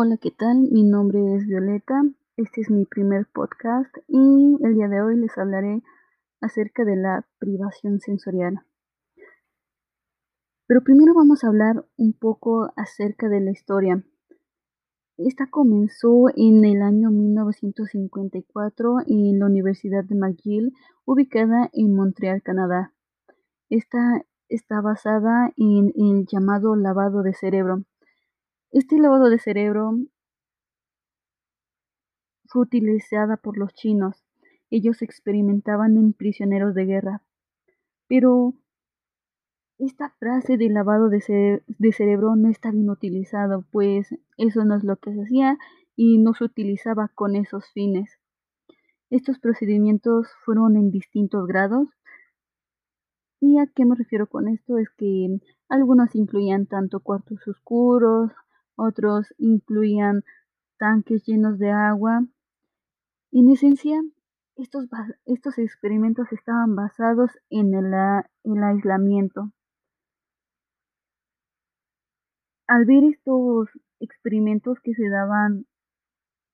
Hola, ¿qué tal? Mi nombre es Violeta. Este es mi primer podcast y el día de hoy les hablaré acerca de la privación sensorial. Pero primero vamos a hablar un poco acerca de la historia. Esta comenzó en el año 1954 en la Universidad de McGill, ubicada en Montreal, Canadá. Esta está basada en el llamado lavado de cerebro. Este lavado de cerebro fue utilizada por los chinos. Ellos experimentaban en prisioneros de guerra. Pero esta frase de lavado de, de, cerebro no está bien utilizado, pues eso no es lo que se hacía y no se utilizaba con esos fines. Estos procedimientos fueron en distintos grados. ¿Y a qué me refiero con esto? Es que algunos incluían tanto cuartos oscuros, otros incluían tanques llenos de agua. En esencia, estos, estos experimentos estaban basados en el, el aislamiento. Al ver estos experimentos que se daban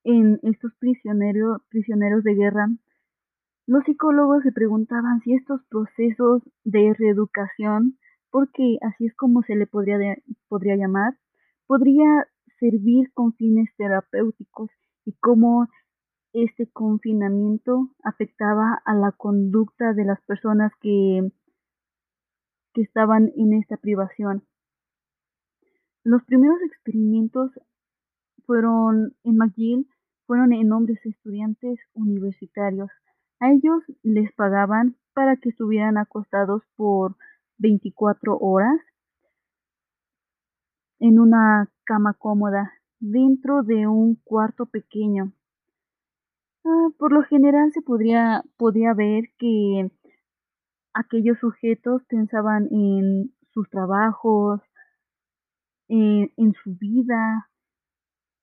en estos prisioneros, prisioneros de guerra, los psicólogos se preguntaban si estos procesos de reeducación, porque así es como se le podría, podría llamar, podría servir con fines terapéuticos y cómo este confinamiento afectaba a la conducta de las personas que, que estaban en esta privación. Los primeros experimentos fueron en McGill, fueron en hombres estudiantes universitarios. A ellos les pagaban para que estuvieran acostados por 24 horas en una cama cómoda dentro de un cuarto pequeño. Ah, por lo general se podría, podía ver que aquellos sujetos pensaban en sus trabajos, en, en su vida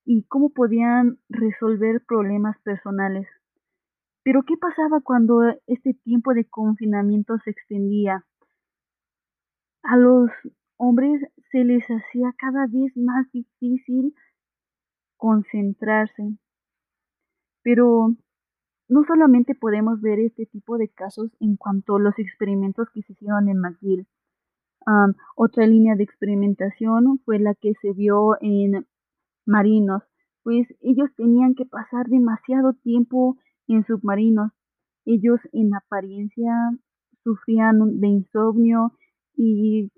y cómo podían resolver problemas personales. Pero ¿qué pasaba cuando este tiempo de confinamiento se extendía? A los hombres se les hacía cada vez más difícil concentrarse. Pero no solamente podemos ver este tipo de casos en cuanto a los experimentos que se hicieron en McGill. otra línea de experimentación fue la que se vio en marinos, pues ellos tenían que pasar demasiado tiempo en submarinos. Ellos en apariencia sufrían de insomnio y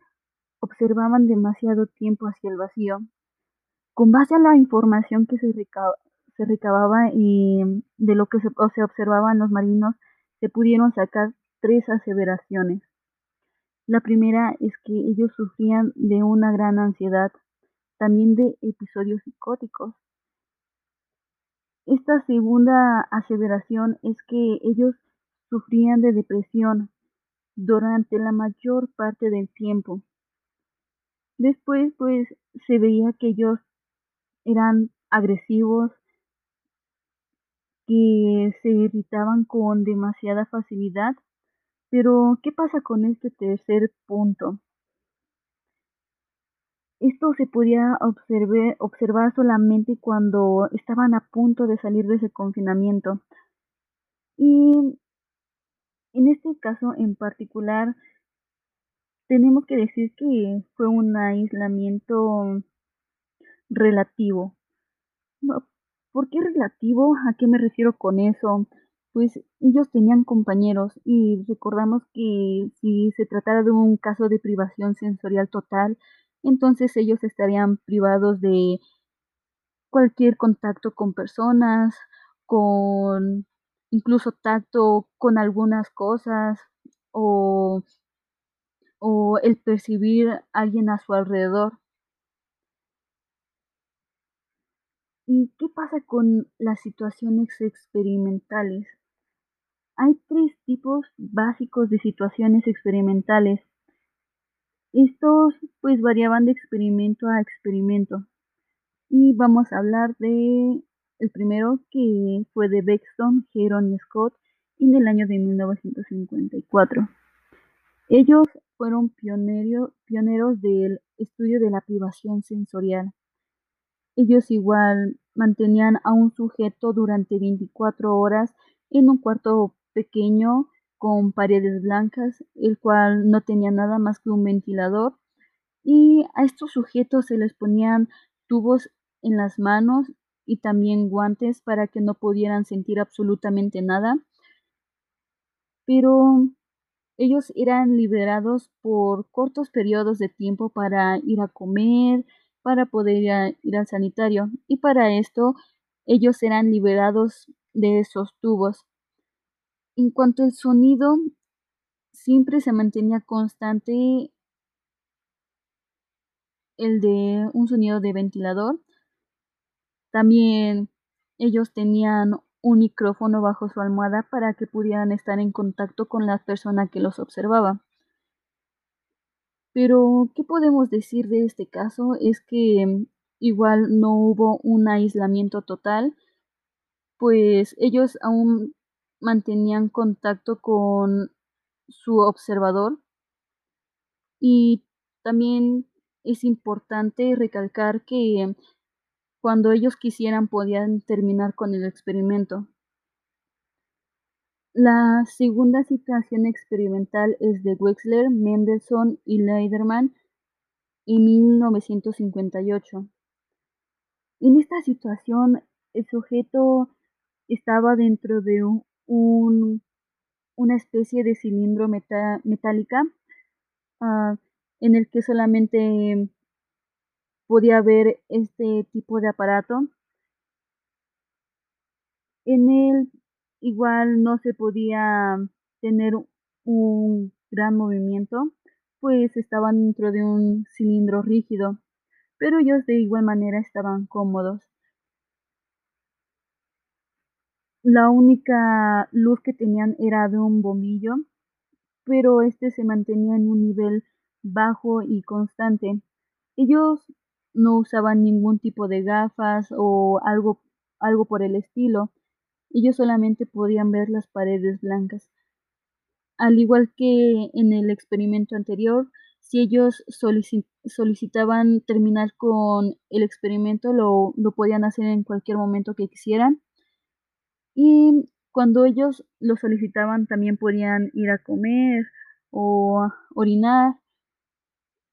observaban demasiado tiempo hacia el vacío. Con base a la información que se, recababa y de lo que se, se observaba en los marinos, se pudieron sacar tres aseveraciones. La primera es que ellos sufrían de una gran ansiedad, también de episodios psicóticos. Esta segunda aseveración es que ellos sufrían de depresión durante la mayor parte del tiempo. Después, pues, se veía que ellos eran agresivos, que se irritaban con demasiada facilidad. Pero, ¿qué pasa con este tercer punto? Esto se podía observar, solamente cuando estaban a punto de salir de ese confinamiento. Y en este caso en particular, tenemos que decir que fue un aislamiento relativo. ¿Por qué relativo? ¿A qué me refiero con eso? Pues ellos tenían compañeros y recordamos que si se tratara de un caso de privación sensorial total, entonces ellos estarían privados de cualquier contacto con personas, con incluso tacto con algunas cosas o o el percibir a alguien a su alrededor. ¿Y qué pasa con las situaciones experimentales? Hay tres tipos básicos de situaciones experimentales. Estos pues variaban de experimento a experimento. Y vamos a hablar de el primero que fue de Bexton, Heron y Scott en el año de 1954. Ellos fueron pioneros del estudio de la privación sensorial. Ellos igual mantenían a un sujeto durante 24 horas en un cuarto pequeño con paredes blancas, el cual no tenía nada más que un ventilador, y a estos sujetos se les ponían tubos en las manos y también guantes para que no pudieran sentir absolutamente nada. Pero ellos eran liberados por cortos periodos de tiempo para ir a comer, para poder ir, al sanitario, y para esto ellos eran liberados de esos tubos. En cuanto al sonido, siempre se mantenía constante el de un sonido de ventilador. También ellos tenían un micrófono bajo su almohada para que pudieran estar en contacto con la persona que los observaba. Pero, ¿qué podemos decir de este caso? Es que igual no hubo un aislamiento total, pues ellos aún mantenían contacto con su observador y también es importante recalcar que cuando ellos quisieran podían terminar con el experimento. La segunda situación experimental es de Wexler, Mendelssohn y Leiderman en 1958. En esta situación, el sujeto estaba dentro de un, una especie de cilindro metálica uh, en el que solamente podía ver este tipo de aparato. En él igual no se podía tener un gran movimiento, pues estaban dentro de un cilindro rígido, pero ellos de igual manera estaban cómodos. La única luz que tenían era de un bombillo, pero este se mantenía en un nivel bajo y constante. Ellos no usaban ningún tipo de gafas o algo, algo por el estilo. Ellos solamente podían ver las paredes blancas. Al igual que en el experimento anterior, si ellos solicitaban terminar con el experimento, lo, lo podían hacer en cualquier momento que quisieran. Y cuando ellos lo solicitaban, también podían ir a comer o orinar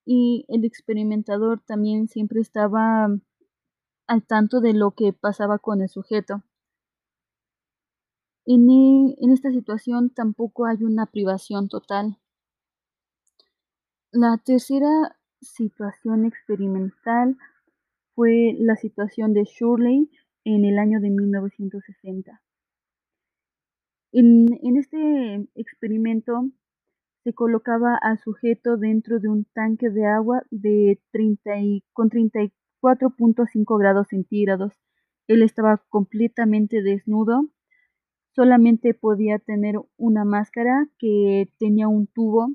y el experimentador también siempre estaba al tanto de lo que pasaba con el sujeto. En, e, en esta situación tampoco hay una privación total. La tercera situación experimental fue la situación de Shirley en el año de 1960. En, en este experimento se colocaba al sujeto dentro de un tanque de agua de 30 y, con 34.5 grados centígrados. Él estaba completamente desnudo, solamente podía tener una máscara que tenía un tubo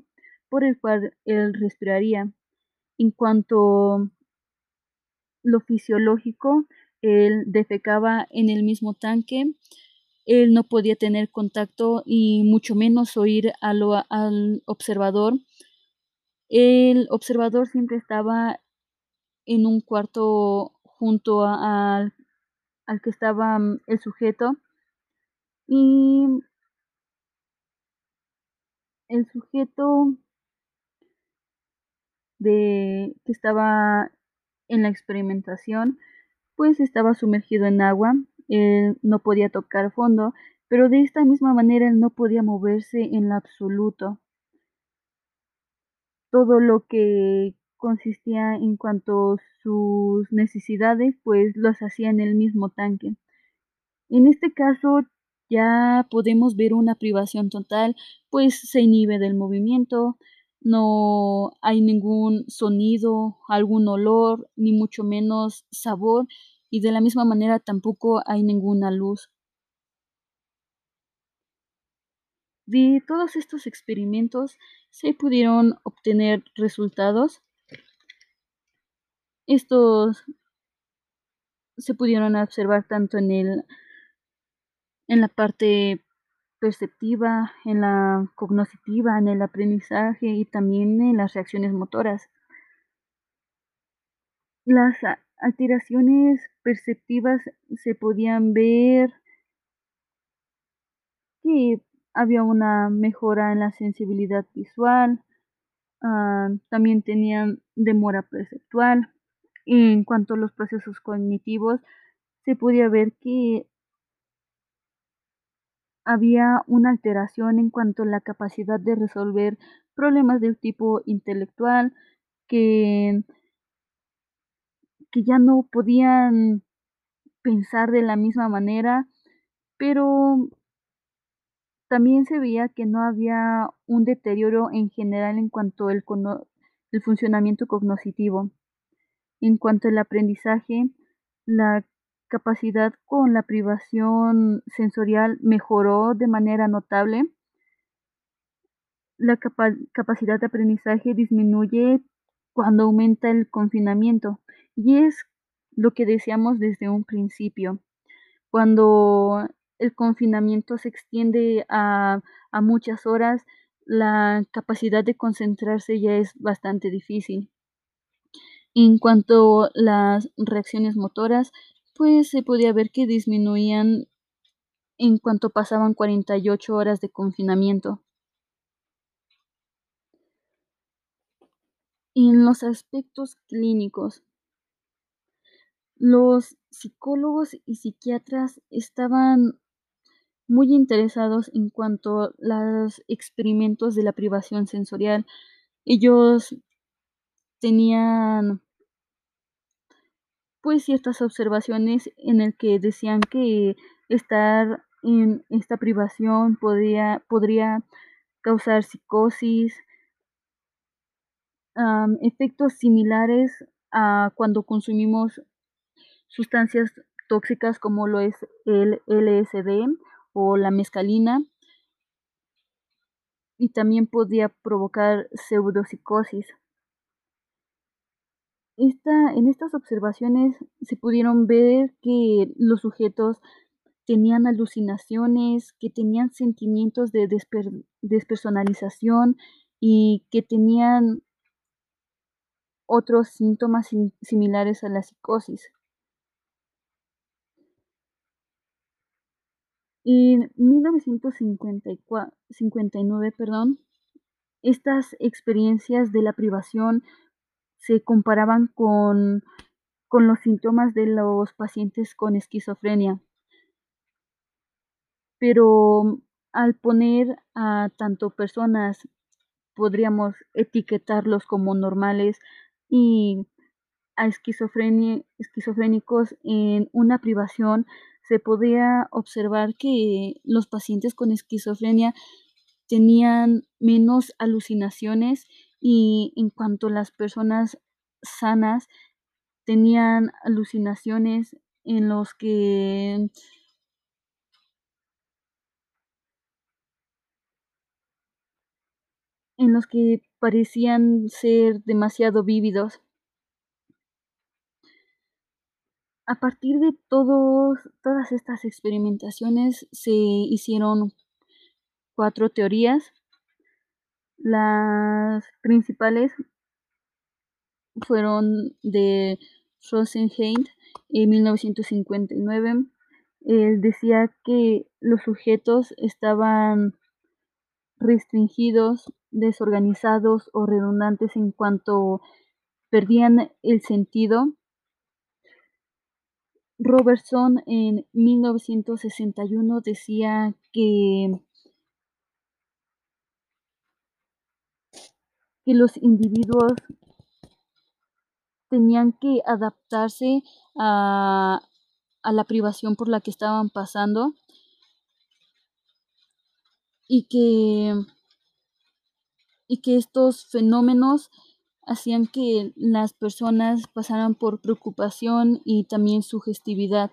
por el cual él respiraría. En cuanto lo fisiológico, él defecaba en el mismo tanque él no podía tener contacto y mucho menos oír al observador. El observador siempre estaba en un cuarto junto al que estaba mm, el sujeto y el sujeto de que estaba en la experimentación pues estaba sumergido en agua él no podía tocar fondo, pero de esta misma manera él no podía moverse en lo absoluto. Todo lo que consistía en cuanto a sus necesidades, pues los hacía en el mismo tanque. En este caso ya podemos ver una privación total, pues se inhibe del movimiento, no hay ningún sonido, algún olor, ni mucho menos sabor, y de la misma manera tampoco hay ninguna luz. De todos estos experimentos se pudieron obtener resultados. Estos se pudieron observar tanto en el en la parte perceptiva, en la cognitiva, en el aprendizaje y también en las reacciones motoras. Las alteraciones perceptivas se podían ver que había una mejora en la sensibilidad visual, ah, también tenían demora perceptual. En cuanto a los procesos cognitivos, se podía ver que había una alteración en cuanto a la capacidad de resolver problemas del tipo intelectual que, que ya no podían pensar de la misma manera, pero también se veía que no había un deterioro en general en cuanto al funcionamiento cognitivo. En cuanto al aprendizaje, la capacidad con la privación sensorial mejoró de manera notable. La capacidad de aprendizaje disminuye cuando aumenta el confinamiento y es lo que decíamos desde un principio. Cuando el confinamiento se extiende a, a muchas horas, la capacidad de concentrarse ya es bastante difícil. En cuanto a las reacciones motoras, pues se podía ver que disminuían en cuanto pasaban 48 horas de confinamiento. En los aspectos clínicos, los psicólogos y psiquiatras estaban muy interesados en cuanto a los experimentos de la privación sensorial. Ellos tenían pues ciertas observaciones en el que decían que estar en esta privación podría, podría causar psicosis, efectos similares a cuando consumimos sustancias tóxicas como lo es el LSD o la mescalina y también podía provocar pseudopsicosis. Esta, en estas observaciones se pudieron ver que los sujetos tenían alucinaciones, que tenían sentimientos de despersonalización y que tenían otros síntomas similares a la psicosis. En 1959, perdón, estas experiencias de la privación se comparaban con, con los síntomas de los pacientes con esquizofrenia. Pero al poner a tanto personas, podríamos etiquetarlos como normales y a esquizofrénicos en una privación, se podía observar que los pacientes con esquizofrenia tenían menos alucinaciones y en cuanto las personas sanas tenían alucinaciones en los que en los que parecían ser demasiado vívidos. A partir de todos, todas estas experimentaciones se hicieron cuatro teorías las principales fueron de Rosenheit en 1959. Él decía que los sujetos estaban restringidos, desorganizados o redundantes en cuanto perdían el sentido. Robertson en 1961 decía que que los individuos tenían que adaptarse a, la privación por la que estaban pasando y que, y que estos fenómenos hacían que las personas pasaran por preocupación y también sugestividad.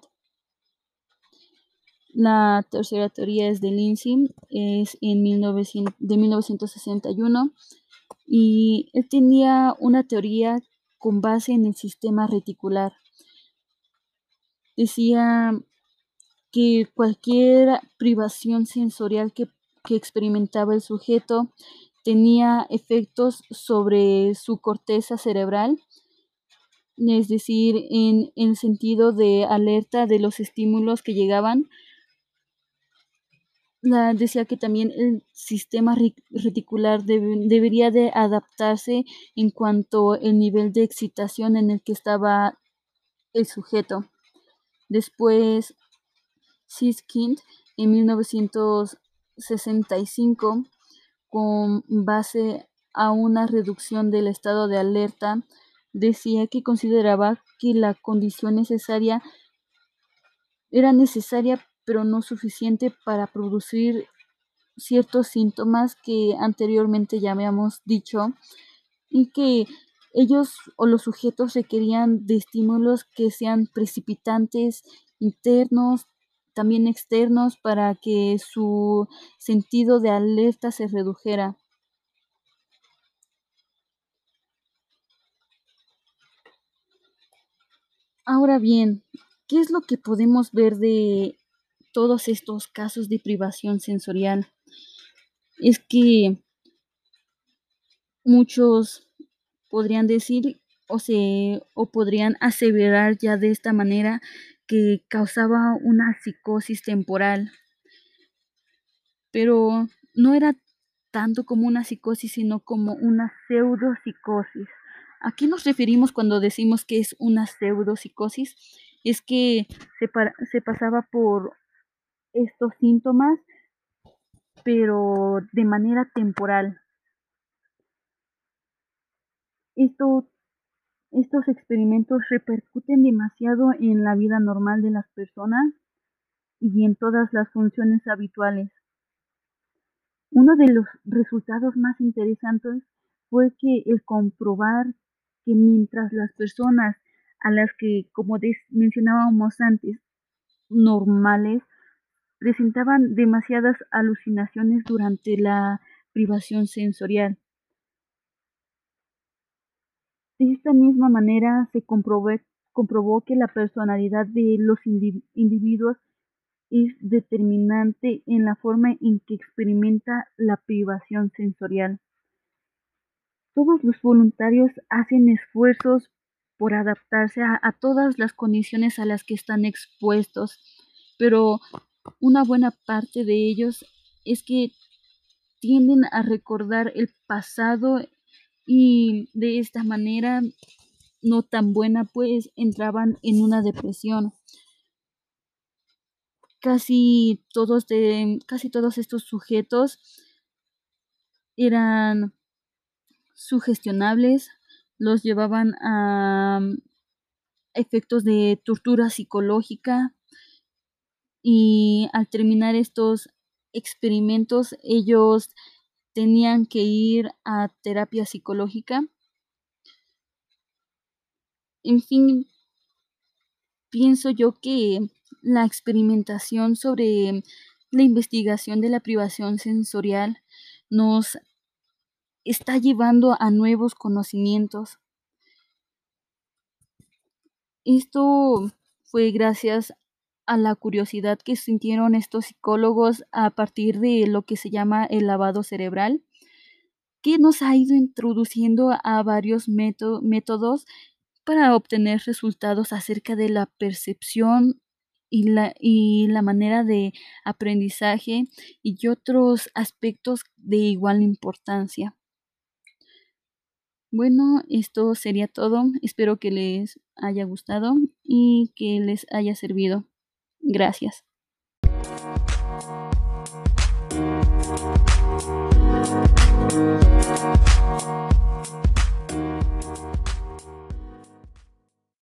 La tercera teoría es de Lindsay, es en de 1961 y él tenía una teoría con base en el sistema reticular. Decía que cualquier privación sensorial que, que experimentaba el sujeto tenía efectos sobre su corteza cerebral es decir, en el sentido de alerta de los estímulos que llegaban. Decía que también el sistema reticular debería de adaptarse en cuanto al nivel de excitación en el que estaba el sujeto. Después, Siskind en 1965, con base a una reducción del estado de alerta, decía que consideraba que la condición necesaria era necesaria pero no suficiente para producir ciertos síntomas que anteriormente ya habíamos dicho y que ellos o los sujetos requerían de estímulos que sean precipitantes, internos, también externos, para que su sentido de alerta se redujera. Ahora bien, ¿qué es lo que podemos ver de todos estos casos de privación sensorial? Es que muchos podrían decir o, se, o podrían aseverar ya de esta manera que causaba una psicosis temporal. Pero no era tanto como una psicosis, sino como una pseudopsicosis. ¿A qué nos referimos cuando decimos que es una pseudopsicosis? Es que se, se pasaba por estos síntomas, pero de manera temporal. Esto, estos experimentos repercuten demasiado en la vida normal de las personas y en todas las funciones habituales. Uno de los resultados más interesantes fue que el comprobar que mientras las personas a las que, como mencionábamos antes, normales, presentaban demasiadas alucinaciones durante la privación sensorial. De esta misma manera se comprobó, que la personalidad de los individuos es determinante en la forma en que experimenta la privación sensorial. Todos los voluntarios hacen esfuerzos por adaptarse a, todas las condiciones a las que están expuestos, pero una buena parte de ellos es que tienden a recordar el pasado y de esta manera no tan buena pues entraban en una depresión. Casi todos de casi todos estos sujetos eran sugestionables, los llevaban a mm, efectos de tortura psicológica y al terminar estos experimentos ellos tenían que ir a terapia psicológica. En fin, pienso yo que la experimentación sobre la investigación de la privación sensorial nos está llevando a nuevos conocimientos. Esto fue gracias a la curiosidad que sintieron estos psicólogos a partir de lo que se llama el lavado cerebral, que nos ha ido introduciendo a varios métodos para obtener resultados acerca de la percepción y la, y la manera de aprendizaje y otros aspectos de igual importancia. Bueno, esto sería todo. Espero que les haya gustado y que les haya servido. Gracias.